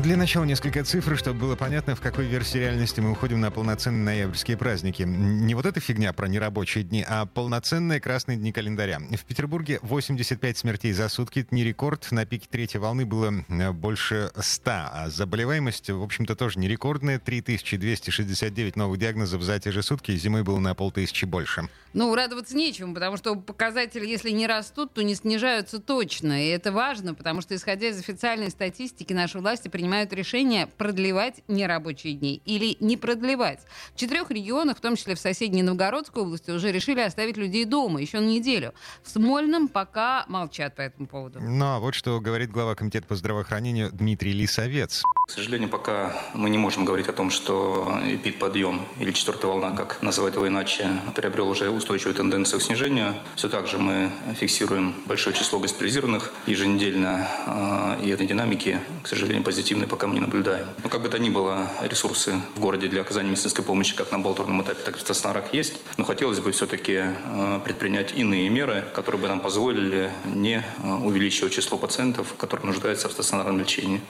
Для начала несколько цифр, чтобы было понятно, в какой версии реальности мы уходим на полноценные ноябрьские праздники. Не вот эта фигня про нерабочие дни, а полноценные красные дни календаря. В Петербурге 85 смертей за сутки. Это не рекорд. На пике третьей волны было э, больше 100. А заболеваемость, в общем-то, тоже не рекордная. 3269 новых диагнозов за те же сутки. Зимой было на полтысячи больше. Ну, радоваться нечему, потому что показатели, если не растут, то не снижаются точно. И это важно, потому что, исходя из официальной статистики, наши власти принимают решение продлевать нерабочие дни или не продлевать. В четырех регионах, в том числе в соседней Новгородской области, уже решили оставить людей дома еще на неделю. В Смольном пока молчат по этому поводу. Ну, а вот что говорит глава Комитета по здравоохранению Дмитрий Лисовец. К сожалению, пока мы не можем говорить о том, что эпид-подъем или четвертая волна, как называют его иначе, приобрел уже устойчивую тенденцию к снижению. Все так же мы фиксируем большое число госпитализированных еженедельно, а, и этой динамики, к сожалению, позитивной пока мы не наблюдаем. Но как бы то ни было, ресурсы в городе для оказания медицинской помощи как на амбулаторном этапе, так и в стационарах есть. Но хотелось бы все-таки а, предпринять иные меры, которые бы нам позволили не а, увеличивать число пациентов, которые нуждаются в стационарном лечении.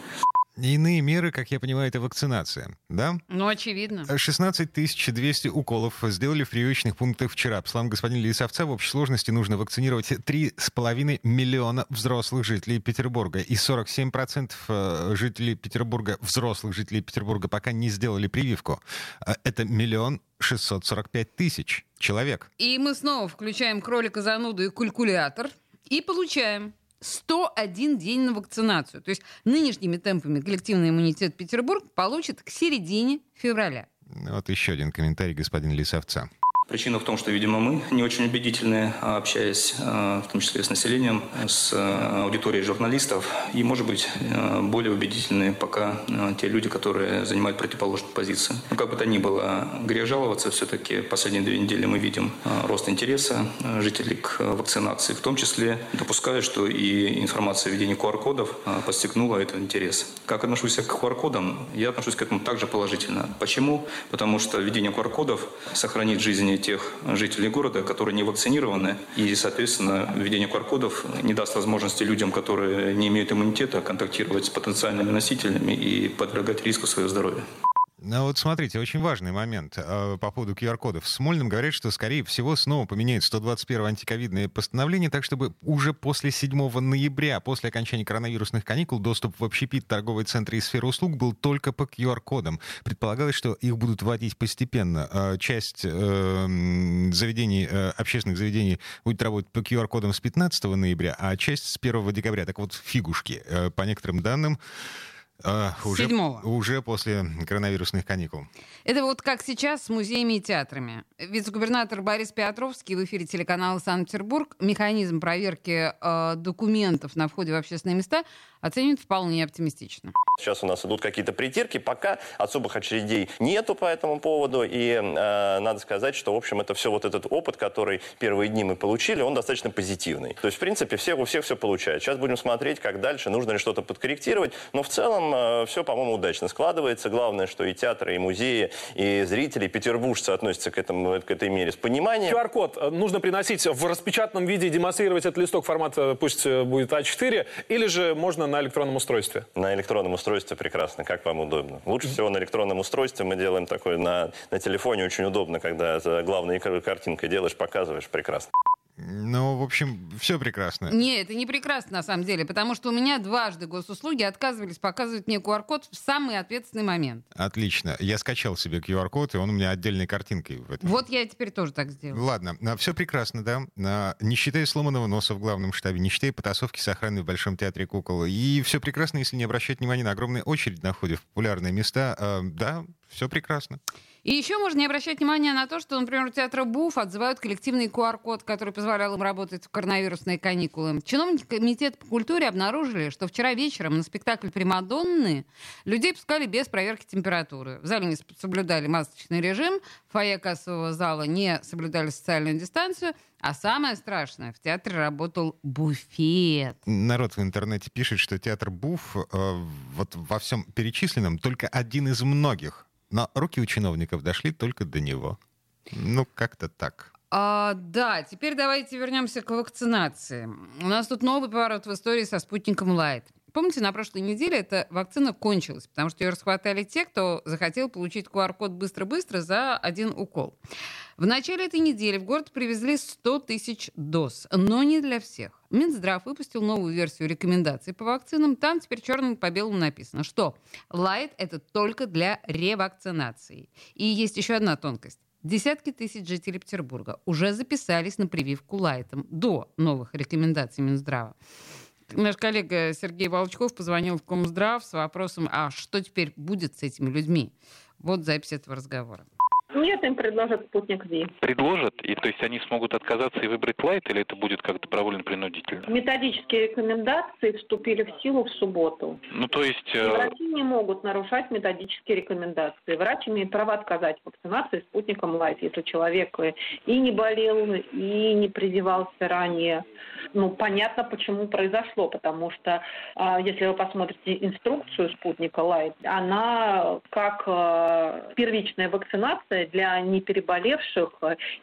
Иные меры, как я понимаю, это вакцинация, да? Ну, очевидно. 16 200 уколов сделали в прививочных пунктах вчера. По словам господина Лисовца, в общей сложности нужно вакцинировать 3,5 миллиона взрослых жителей Петербурга. И 47% э, жителей Петербурга, взрослых жителей Петербурга, пока не сделали прививку. Э, это миллион 645 тысяч человек. И мы снова включаем кролика зануду и калькулятор и получаем 101 день на вакцинацию. То есть нынешними темпами коллективный иммунитет Петербург получит к середине февраля. Вот еще один комментарий господина Лисовца. Причина в том, что, видимо, мы не очень убедительны, а, общаясь а, в том числе с населением, с а, аудиторией журналистов, и, может быть, более убедительны пока те люди, которые занимают противоположную позицию. Но как бы то ни было, грех жаловаться, все-таки последние две недели мы видим рост интереса жителей к вакцинации, в том числе допускаю, что и информация о введении QR-кодов подстегнула этот интерес. Как отношусь я к QR-кодам? Я отношусь к этому также положительно. Почему? Потому что введение QR-кодов сохранит жизни тех жителей города, которые не вакцинированы. И, соответственно, введение QR-кодов не даст возможности людям, которые не имеют иммунитета, контактировать с потенциальными носителями и подвергать риску своего здоровья. Ну вот смотрите, очень важный момент э, по поводу QR-кодов. Смольном говорят, что, скорее всего, снова поменяют 121 антиковидное постановление, так чтобы уже после 7 ноября, после окончания коронавирусных каникул, доступ в общепит, торговые центры и сферу услуг был только по QR-кодам. Предполагалось, что их будут вводить постепенно. Э, часть э, заведений, э, общественных заведений будет работать по QR-кодам с 15 ноября, а часть с 1 декабря. Так вот, фигушки. Э, по некоторым данным, а, уже, Седьмого. уже после коронавирусных каникул. Это вот как сейчас с музеями и театрами. Вице-губернатор Борис Петровский в эфире телеканала «Санкт-Петербург» механизм проверки э, документов на входе в общественные места оценивает вполне оптимистично. Сейчас у нас идут какие-то притирки, пока особых очередей нету по этому поводу. И э, надо сказать, что, в общем, это все вот этот опыт, который первые дни мы получили, он достаточно позитивный. То есть, в принципе, все, у всех все получается. Сейчас будем смотреть, как дальше, нужно ли что-то подкорректировать. Но в целом э, все, по-моему, удачно складывается. Главное, что и театры, и музеи, и зрители, и петербуржцы относятся к, этому, к этой мере с пониманием. QR-код э, нужно приносить в распечатанном виде и демонстрировать этот листок формат э, пусть будет А4, или же можно на электронном устройстве? На электронном устройстве прекрасно, как вам удобно. Лучше всего на электронном устройстве мы делаем такое на, на телефоне, очень удобно, когда главной картинкой делаешь, показываешь, прекрасно. Ну, в общем, все прекрасно. Не, это не прекрасно на самом деле, потому что у меня дважды госуслуги отказывались показывать мне QR-код в самый ответственный момент. Отлично. Я скачал себе QR-код, и он у меня отдельной картинкой в этом. Вот я теперь тоже так сделаю. Ладно, все прекрасно, да. А, Не считая сломанного носа в главном штабе, не считая потасовки с охраной в Большом театре кукол. И все прекрасно, если не обращать внимания на огромные очередь на входе в популярные места. А, Да, все прекрасно. И еще можно не обращать внимания на то, что, например, у театра БУФ отзывают коллективный QR-код, который позволял им работать в коронавирусные каникулы. Чиновники Комитета по культуре обнаружили, что вчера вечером на спектакль «Примадонны» людей пускали без проверки температуры. В зале не соблюдали масочный режим, в фойе кассового зала не соблюдали социальную дистанцию, а самое страшное, в театре работал буфет. Народ в интернете пишет, что театр БУФ э, вот во всем перечисленном только один из многих но руки у чиновников дошли только до него. Ну, как-то так. А, да, теперь давайте вернемся к вакцинации. У нас тут новый поворот в истории со спутником Лайт. Помните, на прошлой неделе эта вакцина кончилась, потому что ее расхватали те, кто захотел получить QR-код быстро-быстро за один укол. В начале этой недели в город привезли 100 тысяч доз, но не для всех. Минздрав выпустил новую версию рекомендаций по вакцинам. Там теперь черным по белому написано, что лайт – это только для ревакцинации. И есть еще одна тонкость. Десятки тысяч жителей Петербурга уже записались на прививку лайтом до новых рекомендаций Минздрава. Наш коллега Сергей Волчков позвонил в Комздрав с вопросом, а что теперь будет с этими людьми? Вот запись этого разговора. Нет, им предложат спутник Ви. Предложат? И то есть они смогут отказаться и выбрать лайт, или это будет как добровольно-принудительно? Методические рекомендации вступили в силу в субботу. Ну, то есть... И врачи не могут нарушать методические рекомендации. Врач имеет право отказать в вакцинации спутником лайт, если человек и не болел, и не прививался ранее. Ну, понятно, почему произошло, потому что а, если вы посмотрите инструкцию спутника лайт, она как а, первичная вакцинация для непереболевших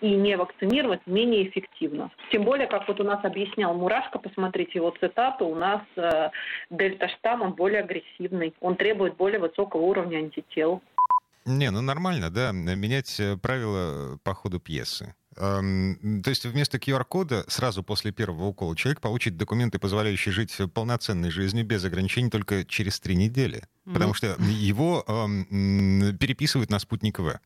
и не вакцинированных менее эффективно. Тем более, как вот у нас объяснял Мурашко, посмотрите его цитату, у нас э, дельта-штамм, он более агрессивный, он требует более высокого уровня антител. Не, ну нормально, да, менять э, правила по ходу пьесы. Эм, то есть вместо QR-кода сразу после первого укола человек получит документы, позволяющие жить полноценной жизнью без ограничений только через три недели. Mm-hmm. Потому что его эм, переписывают на спутник В.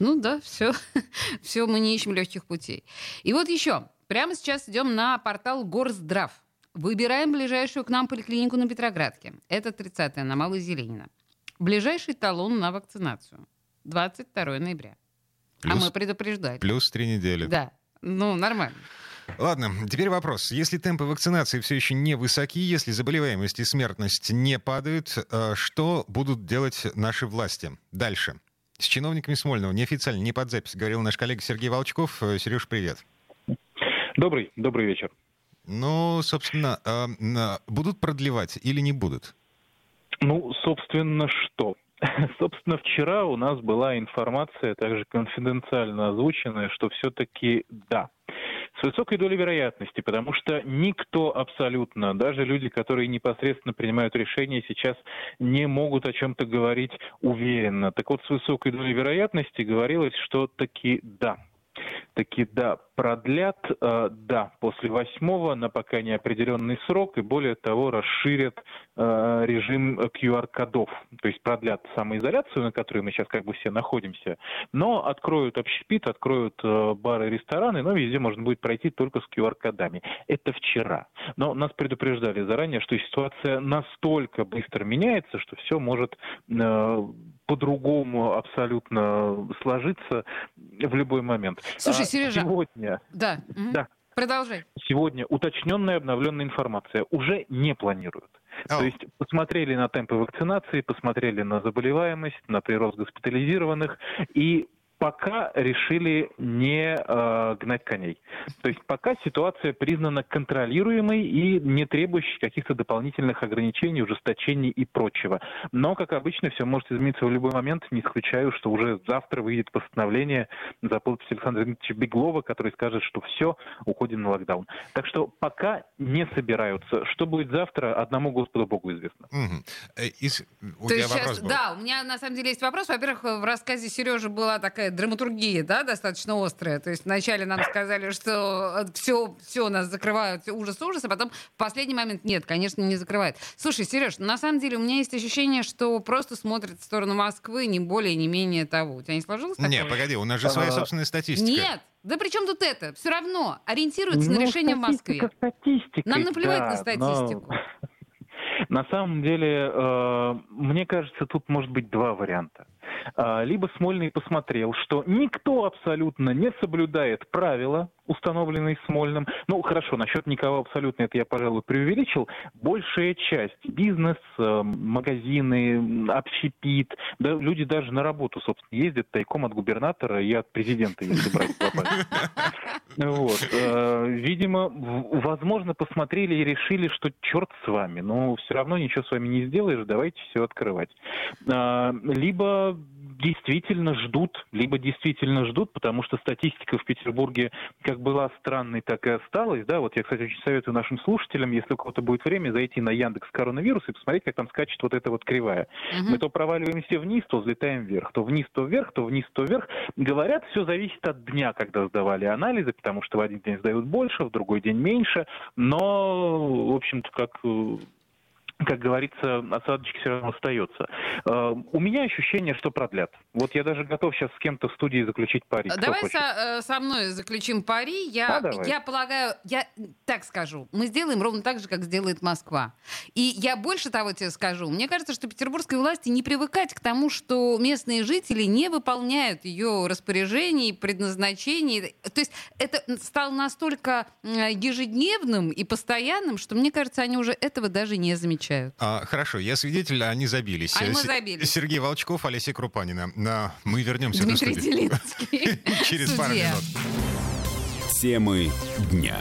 Ну да, все. все, мы не ищем легких путей. И вот еще. Прямо сейчас идем на портал Горздрав. Выбираем ближайшую к нам поликлинику на Петроградке. Это 30-я на Малой Зеленина. Ближайший талон на вакцинацию. 22 ноября. А плюс, а мы предупреждали. Плюс три недели. Да. Ну, нормально. Ладно, теперь вопрос. Если темпы вакцинации все еще не высоки, если заболеваемость и смертность не падают, э, что будут делать наши власти дальше? С чиновниками Смольного неофициально, не под запись, говорил наш коллега Сергей Волчков. Э, Сереж, привет. Добрый, добрый вечер. Ну, собственно, э, будут продлевать или не будут? Ну, собственно, что? Собственно, вчера у нас была информация, также конфиденциально озвученная, что все-таки да. С высокой долей вероятности, потому что никто абсолютно, даже люди, которые непосредственно принимают решения, сейчас не могут о чем-то говорить уверенно. Так вот, с высокой долей вероятности говорилось, что таки да. Таки да, продлят, э, да, после восьмого на пока неопределенный срок и более того расширят э, режим QR-кодов, то есть продлят самоизоляцию, на которой мы сейчас как бы все находимся, но откроют общепит, откроют э, бары, рестораны, но везде можно будет пройти только с QR-кодами. Это вчера. Но нас предупреждали заранее, что ситуация настолько быстро меняется, что все может по-другому абсолютно сложиться в любой момент. Слушай, Сережа, сегодня. Да. Да. Продолжай. Сегодня уточненная обновленная информация уже не планируют. Oh. То есть посмотрели на темпы вакцинации, посмотрели на заболеваемость, на прирост госпитализированных и пока решили не э, гнать коней. То есть пока ситуация признана контролируемой и не требующей каких-то дополнительных ограничений, ужесточений и прочего. Но, как обычно, все может измениться в любой момент. Не исключаю, что уже завтра выйдет постановление за подпись Александра Дмитриевича Беглова, который скажет, что все, уходим на локдаун. Так что пока не собираются. Что будет завтра, одному Господу Богу известно. Угу. Из... То есть сейчас, да, у меня на самом деле есть вопрос. Во-первых, в рассказе Сережи была такая такая драматургия, да, достаточно острая. То есть вначале нам сказали, что все, все нас закрывают, ужас, ужас, а потом в последний момент нет, конечно, не закрывают. Слушай, Сереж, на самом деле у меня есть ощущение, что просто смотрят в сторону Москвы, не более, не менее того. У тебя не сложилось такое? Нет, погоди, у нас же своя собственная статистика. Нет, да при чем тут это? Все равно ориентируются ну, на решение в Москве. Статистика, Нам наплевать да, на статистику. Но... На самом деле, э, мне кажется, тут может быть два варианта. А, либо Смольный посмотрел, что никто абсолютно не соблюдает правила, установленный Смольным. Ну, хорошо, насчет никого абсолютно это я, пожалуй, преувеличил. Большая часть, бизнес, э, магазины, общепит, да, люди даже на работу, собственно, ездят тайком от губернатора и от президента, если брать. Вот. Э, видимо, возможно, посмотрели и решили, что черт с вами, но все равно ничего с вами не сделаешь, давайте все открывать. А, либо действительно ждут, либо действительно ждут, потому что статистика в Петербурге как была странной, так и осталась. Да, вот я, кстати, очень советую нашим слушателям, если у кого-то будет время, зайти на Яндекс коронавирус и посмотреть, как там скачет вот эта вот кривая. Угу. Мы то проваливаемся вниз, то взлетаем вверх, то вниз, то вверх, то вниз, то вверх. Говорят, все зависит от дня, когда сдавали анализы, потому что в один день сдают больше, в другой день меньше. Но, в общем-то, как э, как говорится, осадочек все равно остается. Э, у меня ощущение, что продлят. Вот я даже готов сейчас с кем-то в студии заключить пари. Давай со, э, со мной заключим пари. Я, а, я полагаю, я так скажу, мы сделаем ровно так же, как сделает Москва. И я больше того тебе скажу. Мне кажется, что петербургской власти не привыкать к тому, что местные жители не выполняют ее распоряжений, предназначений. То есть это стало настолько ежедневным и постоянным, что, мне кажется, они уже этого даже не замечают отвечают. А, хорошо, я свидетель, они забились. А мы забились. Сергей Волчков, Олеся Крупанина. На... Мы вернемся Дмитрий студию. Через пару минут. Темы дня.